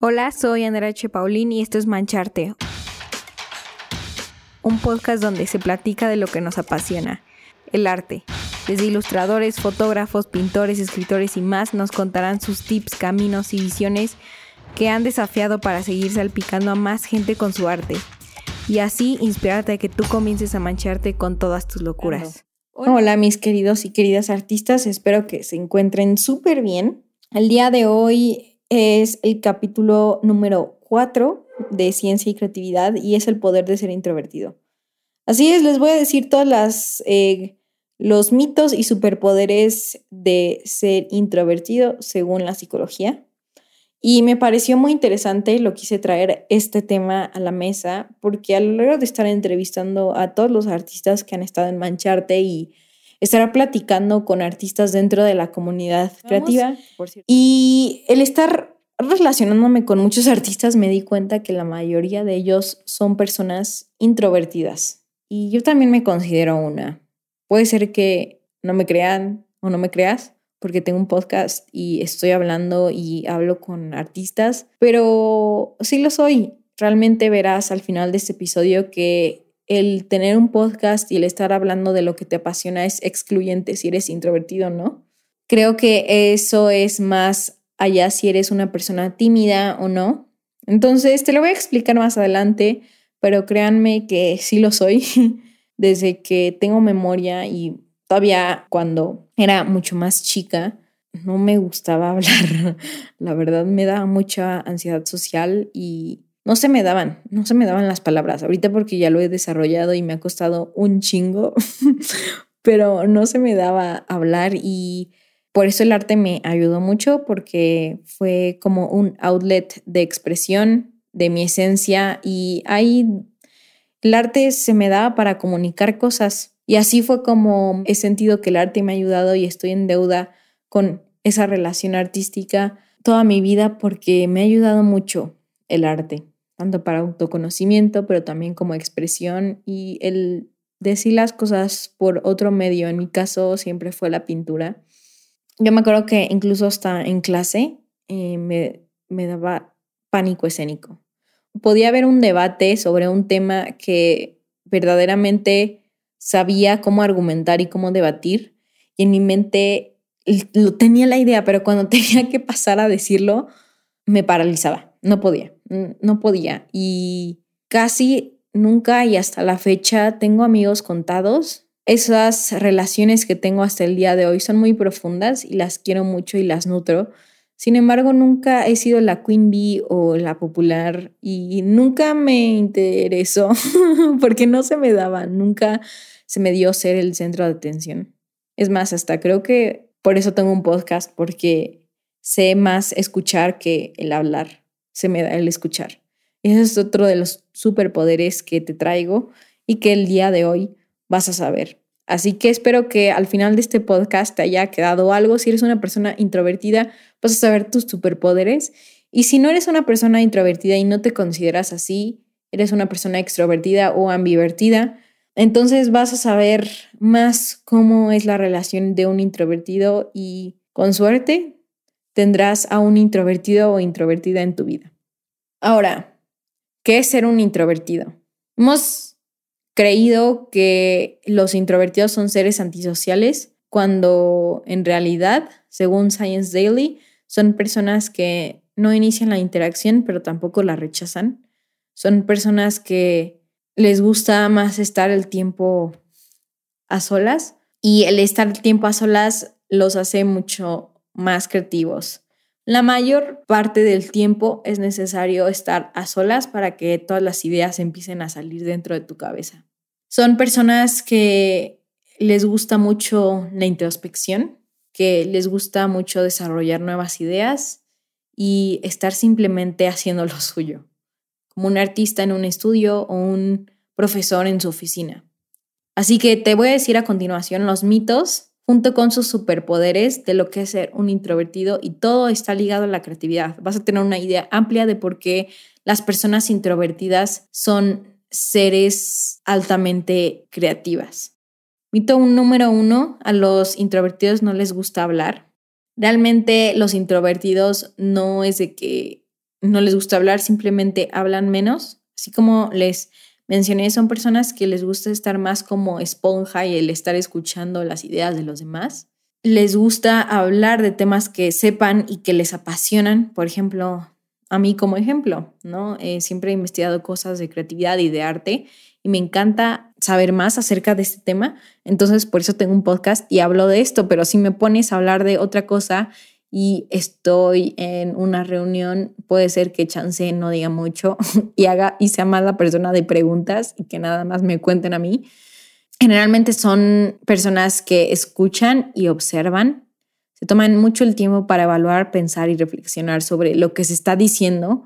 Hola, soy Andrea H. Paulín y esto es Mancharte, un podcast donde se platica de lo que nos apasiona, el arte. Desde ilustradores, fotógrafos, pintores, escritores y más nos contarán sus tips, caminos y visiones que han desafiado para seguir salpicando a más gente con su arte y así inspirarte a que tú comiences a mancharte con todas tus locuras. Hola mis queridos y queridas artistas, espero que se encuentren súper bien. El día de hoy es el capítulo número 4 de Ciencia y Creatividad y es el poder de ser introvertido. Así es, les voy a decir todas las eh, los mitos y superpoderes de ser introvertido según la psicología. Y me pareció muy interesante, lo quise traer este tema a la mesa, porque a lo largo de estar entrevistando a todos los artistas que han estado en Mancharte y estar platicando con artistas dentro de la comunidad creativa. Y el estar relacionándome con muchos artistas me di cuenta que la mayoría de ellos son personas introvertidas. Y yo también me considero una. Puede ser que no me crean o no me creas, porque tengo un podcast y estoy hablando y hablo con artistas, pero sí lo soy. Realmente verás al final de este episodio que el tener un podcast y el estar hablando de lo que te apasiona es excluyente si eres introvertido, ¿no? Creo que eso es más allá si eres una persona tímida o no. Entonces, te lo voy a explicar más adelante, pero créanme que sí lo soy desde que tengo memoria y todavía cuando era mucho más chica, no me gustaba hablar. La verdad me da mucha ansiedad social y no se me daban, no se me daban las palabras. Ahorita porque ya lo he desarrollado y me ha costado un chingo, pero no se me daba hablar y por eso el arte me ayudó mucho porque fue como un outlet de expresión de mi esencia y ahí el arte se me daba para comunicar cosas y así fue como he sentido que el arte me ha ayudado y estoy en deuda con esa relación artística toda mi vida porque me ha ayudado mucho el arte tanto para autoconocimiento, pero también como expresión y el decir las cosas por otro medio. En mi caso siempre fue la pintura. Yo me acuerdo que incluso hasta en clase eh, me, me daba pánico escénico. Podía haber un debate sobre un tema que verdaderamente sabía cómo argumentar y cómo debatir y en mi mente lo tenía la idea, pero cuando tenía que pasar a decirlo, me paralizaba, no podía no podía. Y casi nunca y hasta la fecha tengo amigos contados. Esas relaciones que tengo hasta el día de hoy son muy profundas y las quiero mucho y las nutro. Sin embargo, nunca he sido la queen bee o la popular y nunca me interesó porque no se me daba, nunca se me dio ser el centro de atención. Es más, hasta creo que por eso tengo un podcast, porque sé más escuchar que el hablar se me da el escuchar. Ese es otro de los superpoderes que te traigo y que el día de hoy vas a saber. Así que espero que al final de este podcast te haya quedado algo. Si eres una persona introvertida, vas a saber tus superpoderes. Y si no eres una persona introvertida y no te consideras así, eres una persona extrovertida o ambivertida, entonces vas a saber más cómo es la relación de un introvertido y con suerte tendrás a un introvertido o introvertida en tu vida. Ahora, ¿qué es ser un introvertido? Hemos creído que los introvertidos son seres antisociales cuando en realidad, según Science Daily, son personas que no inician la interacción pero tampoco la rechazan. Son personas que les gusta más estar el tiempo a solas y el estar el tiempo a solas los hace mucho más creativos. La mayor parte del tiempo es necesario estar a solas para que todas las ideas empiecen a salir dentro de tu cabeza. Son personas que les gusta mucho la introspección, que les gusta mucho desarrollar nuevas ideas y estar simplemente haciendo lo suyo, como un artista en un estudio o un profesor en su oficina. Así que te voy a decir a continuación los mitos junto con sus superpoderes de lo que es ser un introvertido y todo está ligado a la creatividad. Vas a tener una idea amplia de por qué las personas introvertidas son seres altamente creativas. Mito número uno, a los introvertidos no les gusta hablar. Realmente los introvertidos no es de que no les gusta hablar, simplemente hablan menos. Así como les mencioné, son personas que les gusta estar más como esponja y el estar escuchando las ideas de los demás. Les gusta hablar de temas que sepan y que les apasionan. Por ejemplo, a mí como ejemplo, ¿no? Eh, siempre he investigado cosas de creatividad y de arte y me encanta saber más acerca de este tema. Entonces, por eso tengo un podcast y hablo de esto, pero si me pones a hablar de otra cosa y estoy en una reunión, puede ser que chance no diga mucho y haga y sea más la persona de preguntas y que nada más me cuenten a mí. Generalmente son personas que escuchan y observan, se toman mucho el tiempo para evaluar, pensar y reflexionar sobre lo que se está diciendo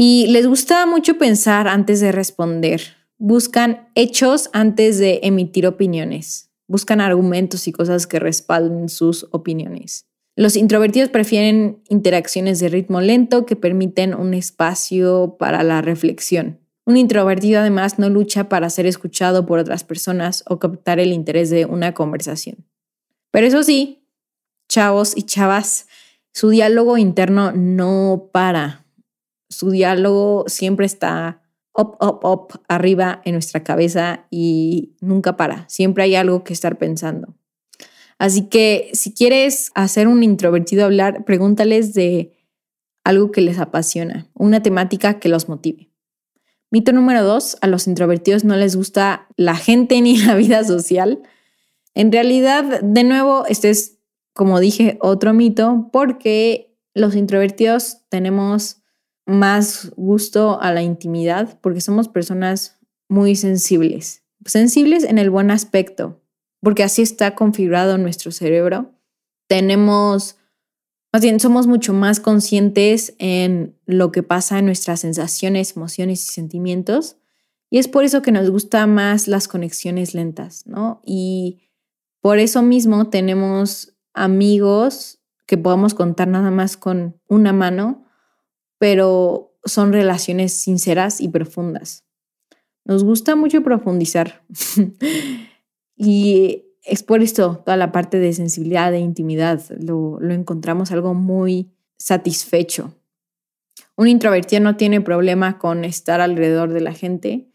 y les gusta mucho pensar antes de responder. Buscan hechos antes de emitir opiniones. Buscan argumentos y cosas que respalden sus opiniones. Los introvertidos prefieren interacciones de ritmo lento que permiten un espacio para la reflexión. Un introvertido además no lucha para ser escuchado por otras personas o captar el interés de una conversación. Pero eso sí, chavos y chavas, su diálogo interno no para. Su diálogo siempre está up, up, up, arriba en nuestra cabeza y nunca para. Siempre hay algo que estar pensando. Así que si quieres hacer un introvertido hablar, pregúntales de algo que les apasiona, una temática que los motive. Mito número dos, a los introvertidos no les gusta la gente ni la vida social. En realidad, de nuevo, este es, como dije, otro mito porque los introvertidos tenemos más gusto a la intimidad porque somos personas muy sensibles. Sensibles en el buen aspecto, porque así está configurado nuestro cerebro. Tenemos, más bien, somos mucho más conscientes en lo que pasa en nuestras sensaciones, emociones y sentimientos. Y es por eso que nos gustan más las conexiones lentas, ¿no? Y por eso mismo tenemos amigos que podamos contar nada más con una mano, pero son relaciones sinceras y profundas. Nos gusta mucho profundizar. Y es por esto toda la parte de sensibilidad, de intimidad, lo, encontramos algo muy satisfecho. Un introvertido no tiene problema con estar alrededor de la gente.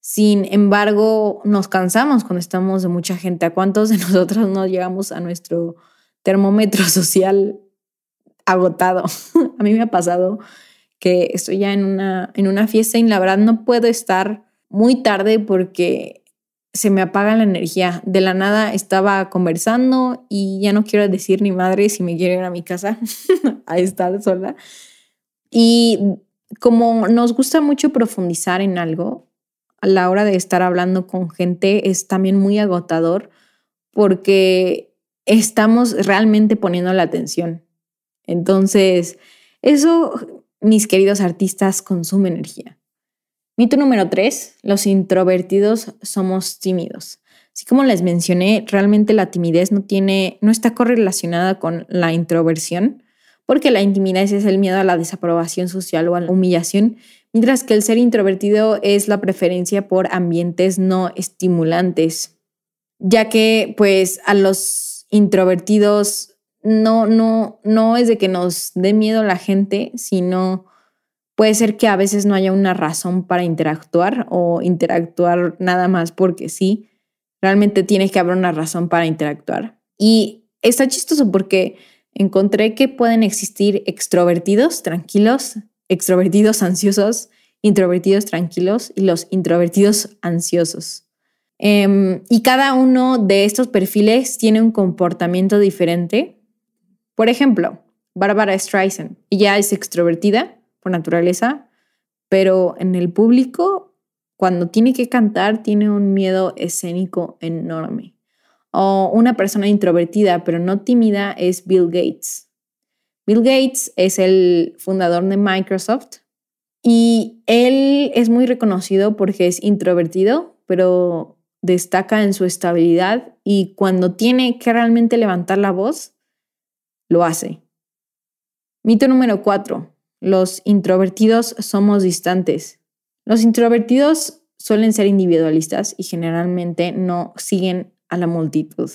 Sin embargo, nos cansamos cuando estamos de mucha gente. ¿A cuántos de nosotros no llegamos a nuestro termómetro social agotado? a mí me ha pasado que estoy ya en una, en una fiesta y la verdad no puedo estar muy tarde porque se me apaga la energía. De la nada estaba conversando y ya no quiero decir ni madre si me quiero ir a mi casa a estar sola. Y como nos gusta mucho profundizar en algo, a la hora de estar hablando con gente es también muy agotador porque estamos realmente poniendo la atención. Entonces, eso, mis queridos artistas, consume energía. Mito número tres, los introvertidos somos tímidos. Así como les mencioné, realmente la timidez no tiene, no está correlacionada con la introversión, porque la intimidez es el miedo a la desaprobación social o a la humillación, mientras que el ser introvertido es la preferencia por ambientes no estimulantes, ya que pues a los introvertidos no, no, no es de que nos dé miedo la gente, sino Puede ser que a veces no haya una razón para interactuar o interactuar nada más porque sí. Realmente tiene que haber una razón para interactuar. Y está chistoso porque encontré que pueden existir extrovertidos tranquilos, extrovertidos ansiosos, introvertidos tranquilos y los introvertidos ansiosos. Em, y cada uno de estos perfiles tiene un comportamiento diferente. Por ejemplo, Barbara Streisand, ella es extrovertida, por naturaleza, pero en el público, cuando tiene que cantar, tiene un miedo escénico enorme. O una persona introvertida, pero no tímida, es Bill Gates. Bill Gates es el fundador de Microsoft y él es muy reconocido porque es introvertido, pero destaca en su estabilidad y cuando tiene que realmente levantar la voz, lo hace. Mito número cuatro los introvertidos somos distantes. Los introvertidos suelen ser individualistas y generalmente no siguen a la multitud.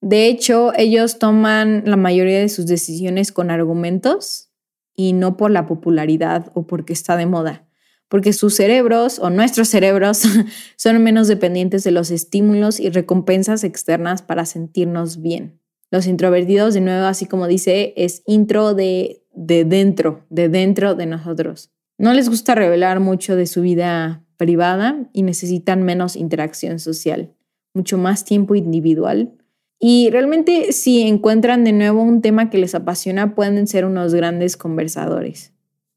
De hecho, ellos toman la mayoría de sus decisiones con argumentos y no por la popularidad o porque está de moda, porque sus cerebros o nuestros cerebros son menos dependientes de los estímulos y recompensas externas para sentirnos bien. Los introvertidos, de nuevo, así como dice, es intro de, de dentro, de dentro de nosotros. No les gusta revelar mucho de su vida privada y necesitan menos interacción social, mucho más tiempo individual. Y realmente si encuentran de nuevo un tema que les apasiona, pueden ser unos grandes conversadores.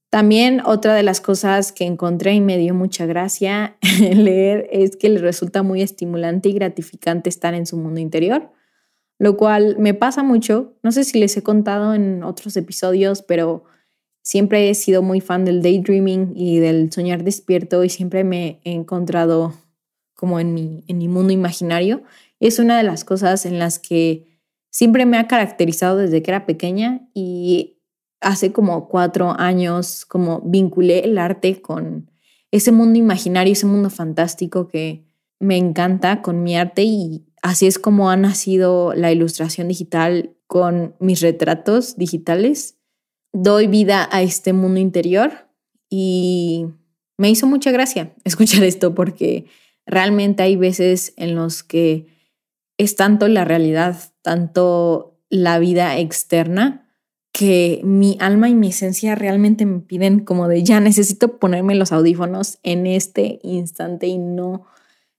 También otra de las cosas que encontré y me dio mucha gracia leer es que les resulta muy estimulante y gratificante estar en su mundo interior, lo cual me pasa mucho. No sé si les he contado en otros episodios, pero siempre he sido muy fan del daydreaming y del soñar despierto y siempre me he encontrado como en mi, en mi mundo imaginario. Es una de las cosas en las que siempre me ha caracterizado desde que era pequeña y hace como cuatro años como vinculé el arte con ese mundo imaginario, ese mundo fantástico que me encanta con mi arte y así es como ha nacido la ilustración digital con mis retratos digitales doy vida a este mundo interior y me hizo mucha gracia escuchar esto porque realmente hay veces en los que es tanto la realidad, tanto la vida externa, que mi alma y mi esencia realmente me piden como de ya necesito ponerme los audífonos en este instante y no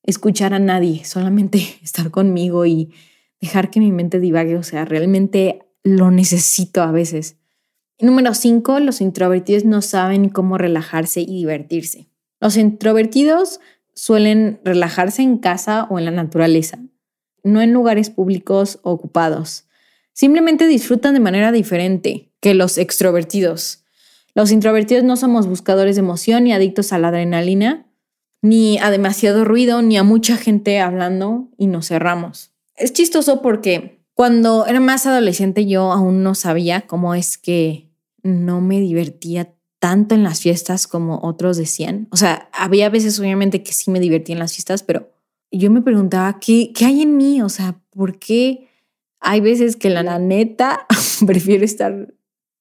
escuchar a nadie, solamente estar conmigo y dejar que mi mente divague, o sea, realmente lo necesito a veces. Número 5. Los introvertidos no saben cómo relajarse y divertirse. Los introvertidos suelen relajarse en casa o en la naturaleza, no en lugares públicos o ocupados. Simplemente disfrutan de manera diferente que los extrovertidos. Los introvertidos no somos buscadores de emoción ni adictos a la adrenalina, ni a demasiado ruido, ni a mucha gente hablando y nos cerramos. Es chistoso porque cuando era más adolescente yo aún no sabía cómo es que no me divertía tanto en las fiestas como otros decían. O sea, había veces obviamente que sí me divertía en las fiestas, pero yo me preguntaba, ¿qué, qué hay en mí? O sea, ¿por qué hay veces que la, neta prefiero estar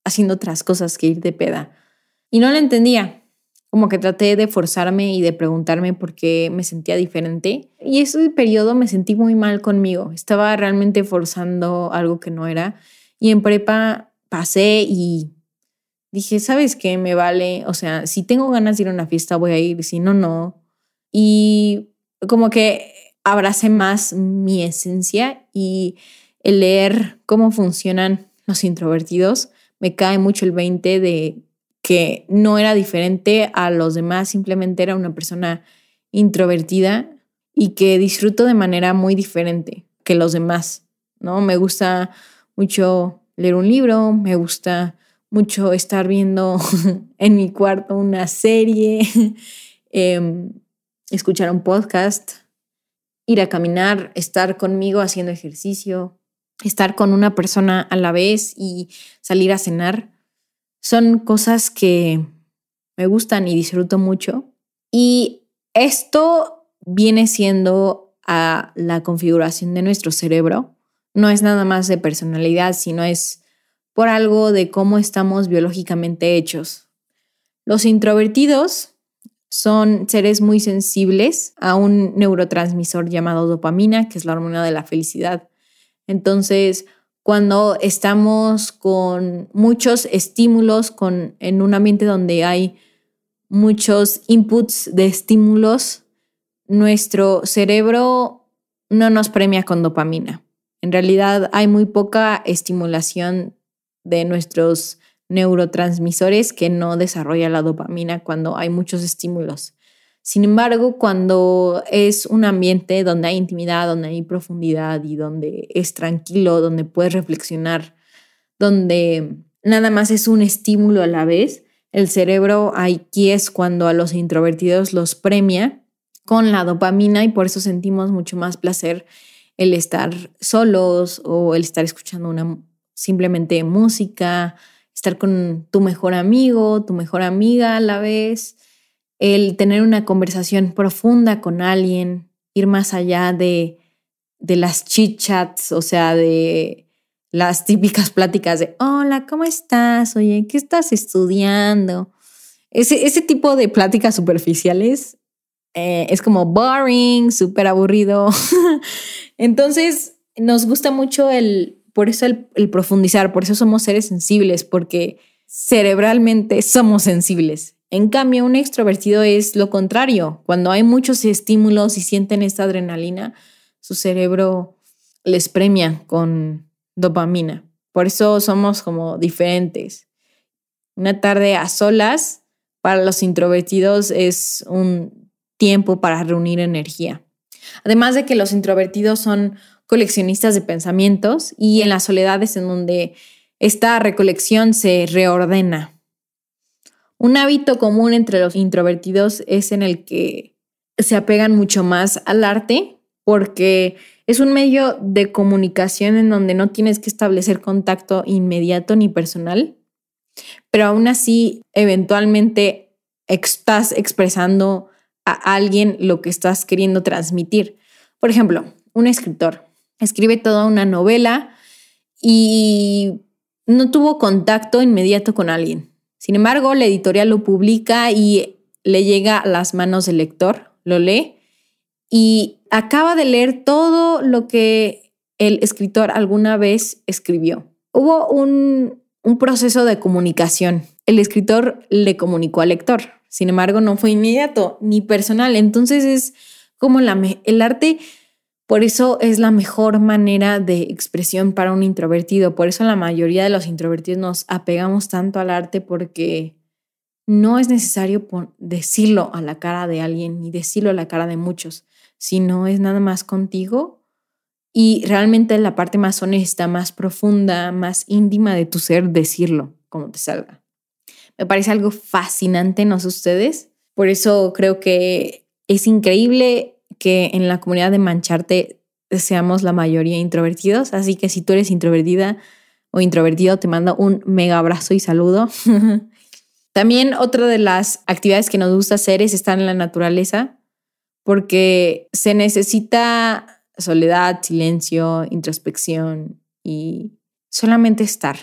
haciendo otras cosas que ir de peda? Y no lo entendía. Como que traté de forzarme y de preguntarme por qué me sentía diferente. Y ese periodo me sentí muy mal conmigo. Estaba realmente forzando algo que no era. Y en prepa pasé y dije, ¿sabes qué? Me vale, o sea, si tengo ganas de ir a una fiesta voy a ir, si no, no. Y como que abracé más mi esencia y el leer cómo funcionan los introvertidos, me cae mucho el 20 de que no era diferente a los demás, simplemente era una persona introvertida y que disfruto de manera muy diferente que los demás, ¿no? Me gusta mucho leer un libro, me gusta mucho estar viendo en mi cuarto una serie, em, escuchar un podcast, ir a caminar, estar conmigo haciendo ejercicio, estar con una persona a la vez y salir a cenar. Son cosas que me gustan y disfruto mucho. Y esto viene siendo a la configuración de nuestro cerebro. No es nada más de personalidad, sino es por algo de cómo estamos biológicamente hechos. Los introvertidos son seres muy sensibles a un neurotransmisor llamado dopamina, que es la hormona de la felicidad. Entonces, cuando estamos con muchos estímulos, con, en un ambiente donde hay muchos inputs de estímulos, nuestro cerebro no nos premia con dopamina. En realidad hay muy poca estimulación de nuestros neurotransmisores que no desarrolla la dopamina cuando hay muchos estímulos. Sin embargo, cuando es un ambiente donde hay intimidad, donde hay profundidad y donde es tranquilo, donde puedes reflexionar, donde nada más es un estímulo a la vez, el cerebro aquí es cuando a los introvertidos los premia con la dopamina y por eso sentimos mucho más placer el estar solos o el estar escuchando una simplemente música, estar con tu mejor amigo, tu mejor amiga a la vez, el tener una conversación profunda con alguien, ir más allá de, de las chit chats, o sea, de las típicas pláticas de, hola, ¿cómo estás? Oye, ¿qué estás estudiando? Ese, ese tipo de pláticas superficiales eh, es como boring, súper aburrido. Entonces, nos gusta mucho el, por eso el profundizar, por eso somos seres sensibles, porque cerebralmente somos sensibles. En cambio, un extrovertido es lo contrario. Cuando hay muchos estímulos y sienten esta adrenalina, su cerebro les premia con dopamina. Por eso somos como diferentes. Una tarde a solas para los introvertidos es un tiempo para reunir energía. Además de que los introvertidos son coleccionistas de pensamientos y en las soledades en donde esta recolección se reordena. Un hábito común entre los introvertidos es en el que se apegan mucho más al arte porque es un medio de comunicación en donde no tienes que establecer contacto inmediato ni personal, pero aún así eventualmente estás expresando a alguien lo que estás queriendo transmitir. Por ejemplo, un escritor escribe toda una novela y no tuvo contacto inmediato con alguien sin embargo, la editorial lo publica y le llega a las manos del lector, lo lee y acaba de leer todo lo que el escritor alguna vez escribió. Hubo un, proceso de comunicación. El escritor le comunicó al lector. Sin embargo, no fue inmediato ni personal. Entonces es como el arte por eso es la mejor manera de expresión para un introvertido. Por eso la mayoría de los introvertidos nos apegamos tanto al arte porque no es necesario decirlo a la cara de alguien ni decirlo a la cara de muchos, sino es nada más contigo y realmente la parte más honesta, más profunda, más íntima de tu ser, decirlo como te salga. Me parece algo fascinante, no sé ustedes. Por eso creo que es increíble que en la comunidad de Mancharte seamos la mayoría introvertidos. Así que si tú eres introvertida o introvertido, te mando un mega abrazo y saludo. También otra de las actividades que nos gusta hacer es estar en la naturaleza, porque se necesita soledad, silencio, introspección y solamente estar.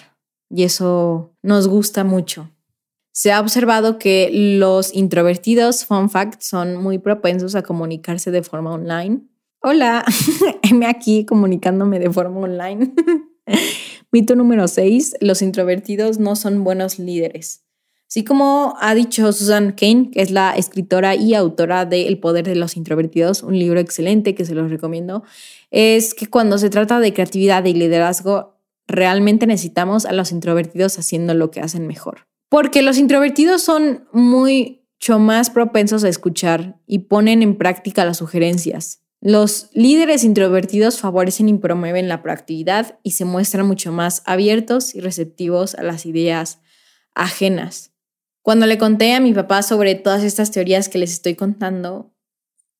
Y eso nos gusta mucho. Se ha observado que los introvertidos, fun fact, son muy propensos a comunicarse de forma online. Hola, M aquí comunicándome de forma online. Mito número 6, los introvertidos no son buenos líderes. Así como ha dicho Susan Kane, que es la escritora y autora de El poder de los introvertidos, un libro excelente que se los recomiendo, es que cuando se trata de creatividad y liderazgo, realmente necesitamos a los introvertidos haciendo lo que hacen mejor. Porque los introvertidos son mucho más propensos a escuchar y ponen en práctica las sugerencias. Los líderes introvertidos favorecen y promueven la proactividad y se muestran mucho más abiertos y receptivos a las ideas ajenas. Cuando le conté a mi papá sobre todas estas teorías que les estoy contando,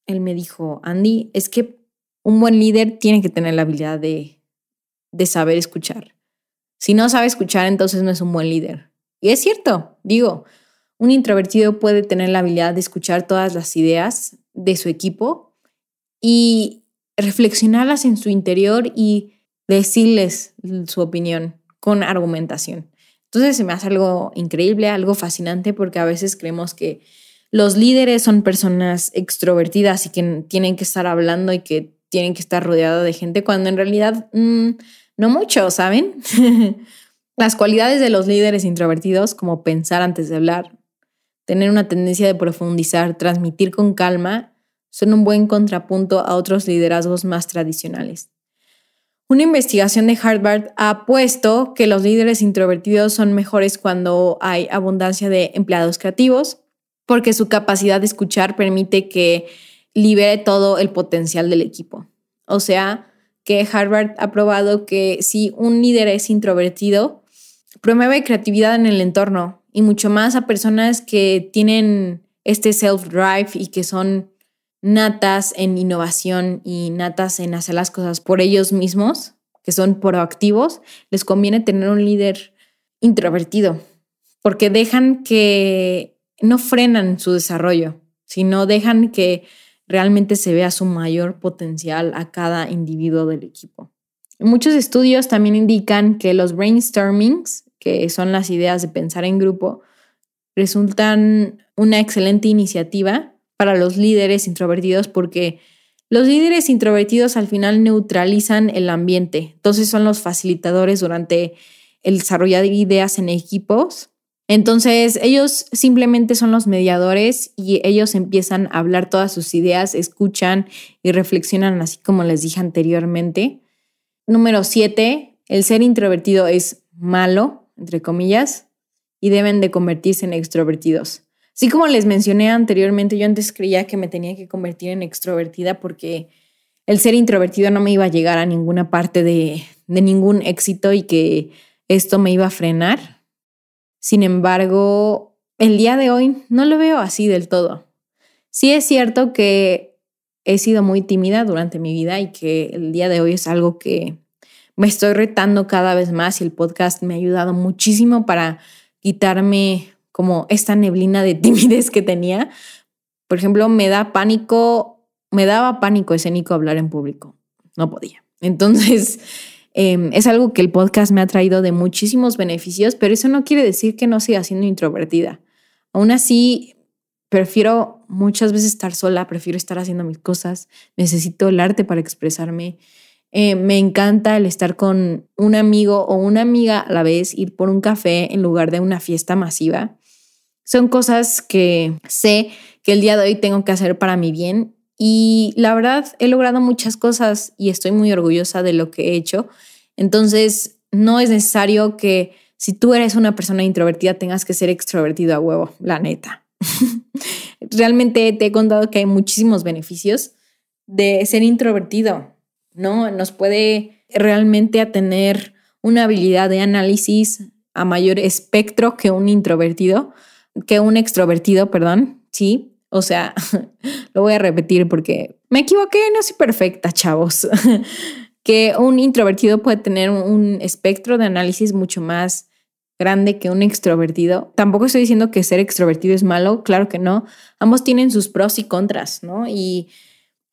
él me dijo, Andy, es que un buen líder tiene que tener la habilidad de, de saber escuchar. Si no sabe escuchar, entonces no es un buen líder. Y es cierto, digo, un introvertido puede tener la habilidad de escuchar todas las ideas de su equipo y reflexionarlas en su interior y decirles su opinión con argumentación. Entonces se me hace algo increíble, algo fascinante, porque a veces creemos que los líderes son personas extrovertidas y que tienen que estar hablando y que tienen que estar rodeados de gente, cuando en realidad mm, no mucho, ¿saben? Las cualidades de los líderes introvertidos, como pensar antes de hablar, tener una tendencia de profundizar, transmitir con calma, son un buen contrapunto a otros liderazgos más tradicionales. Una investigación de Harvard ha puesto que los líderes introvertidos son mejores cuando hay abundancia de empleados creativos, porque su capacidad de escuchar permite que libere todo el potencial del equipo. O sea, que Harvard ha probado que si un líder es introvertido, promueve creatividad en el entorno y mucho más a personas que tienen este self-drive y que son natas en innovación y natas en hacer las cosas por ellos mismos, que son proactivos, les conviene tener un líder introvertido, porque dejan que no frenan su desarrollo, sino dejan que realmente se vea su mayor potencial a cada individuo del equipo. Muchos estudios también indican que los brainstormings, que son las ideas de pensar en grupo, resultan una excelente iniciativa para los líderes introvertidos porque los líderes introvertidos al final neutralizan el ambiente, entonces son los facilitadores durante el desarrollo de ideas en equipos. Entonces ellos simplemente son los mediadores y ellos empiezan a hablar todas sus ideas, escuchan y reflexionan así como les dije anteriormente. Número siete, el ser introvertido es malo, entre comillas, y deben de convertirse en extrovertidos. Así como les mencioné anteriormente, yo antes creía que me tenía que convertir en extrovertida porque el ser introvertido no me iba a llegar a ninguna parte de, de ningún éxito y que esto me iba a frenar. Sin embargo, el día de hoy no lo veo así del todo. Sí es cierto que he sido muy tímida durante mi vida y que el día de hoy es algo que me estoy retando cada vez más y el podcast me ha ayudado muchísimo para quitarme como esta neblina de timidez que tenía. Por ejemplo, me da pánico, me daba pánico escénico hablar en público. No podía. Entonces, em, es algo que el podcast me ha traído de muchísimos beneficios, pero eso no quiere decir que no siga siendo introvertida. Aún así, prefiero muchas veces estar sola, prefiero estar haciendo mis cosas, necesito el arte para expresarme. Eh, me encanta el estar con un amigo o una amiga a la vez, ir por un café en lugar de una fiesta masiva. Son cosas que sé que el día de hoy tengo que hacer para mi bien y la verdad he logrado muchas cosas y estoy muy orgullosa de lo que he hecho. Entonces, no es necesario que si tú eres una persona introvertida tengas que ser extrovertido a huevo, la neta. Realmente te he contado que hay muchísimos beneficios de ser introvertido, ¿no? Nos puede realmente tener una habilidad de análisis a mayor espectro que un introvertido que un extrovertido, perdón, sí. O sea, lo voy a repetir porque me equivoqué, no soy perfecta, chavos. que un introvertido puede tener un espectro de análisis mucho más grande que un extrovertido. Tampoco estoy diciendo que ser extrovertido es malo, claro que no. Ambos tienen sus pros y contras, ¿no? Y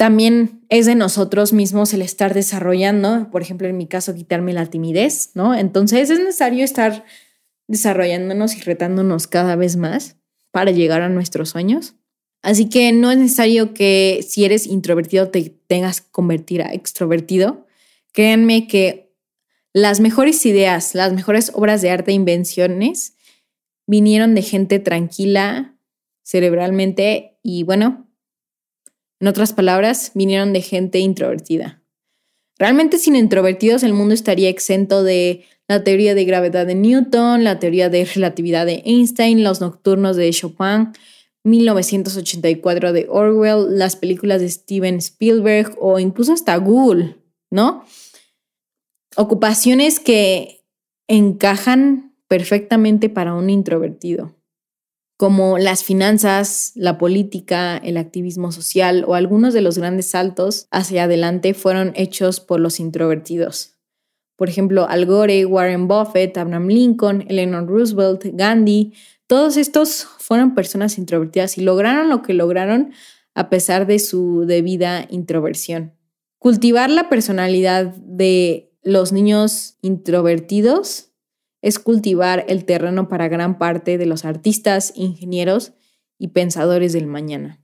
también es de nosotros mismos el estar desarrollando, por ejemplo, en mi caso, quitarme la timidez, ¿no? Entonces es necesario estar desarrollándonos y retándonos cada vez más para llegar a nuestros sueños. Así que no es necesario que si eres introvertido te tengas que convertir a extrovertido. Créanme que las mejores ideas, las mejores obras de arte e invenciones vinieron de gente tranquila cerebralmente y bueno, en otras palabras, vinieron de gente introvertida. Realmente sin introvertidos el mundo estaría exento de la teoría de gravedad de Newton, la teoría de relatividad de Einstein, los nocturnos de Chopin, 1984 de Orwell, las películas de Steven Spielberg o incluso hasta Google, ¿no? Ocupaciones que encajan perfectamente para un introvertido, como las finanzas, la política, el activismo social o algunos de los grandes saltos hacia adelante fueron hechos por los introvertidos. Por ejemplo, Al Gore, Warren Buffett, Abraham Lincoln, Eleanor Roosevelt, Gandhi, todos estos fueron personas introvertidas y lograron lo que lograron a pesar de su debida introversión. Cultivar la personalidad de los niños introvertidos es cultivar el terreno para gran parte de los artistas, ingenieros y pensadores del mañana.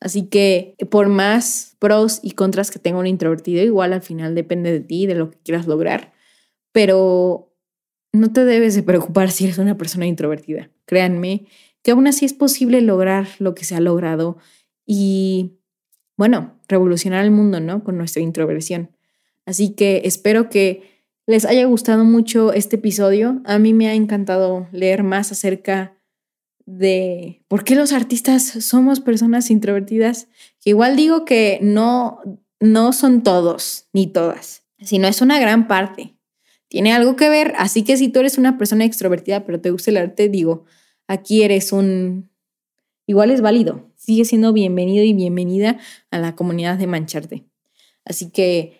Así que por más pros y contras que tenga un introvertido, igual al final depende de ti, de lo que quieras lograr, pero no te debes de preocupar si eres una persona introvertida. Créanme que aún así es posible lograr lo que se ha logrado y, bueno, revolucionar el mundo, ¿no? Con nuestra introversión. Así que espero que les haya gustado mucho este episodio. A mí me ha encantado leer más acerca de por qué los artistas somos personas introvertidas, igual digo que no, no son todos ni todas, sino es una gran parte. Tiene algo que ver, así que si tú eres una persona extrovertida pero te gusta el arte, digo, aquí eres un... Igual es válido, sigue siendo bienvenido y bienvenida a la comunidad de Mancharte. Así que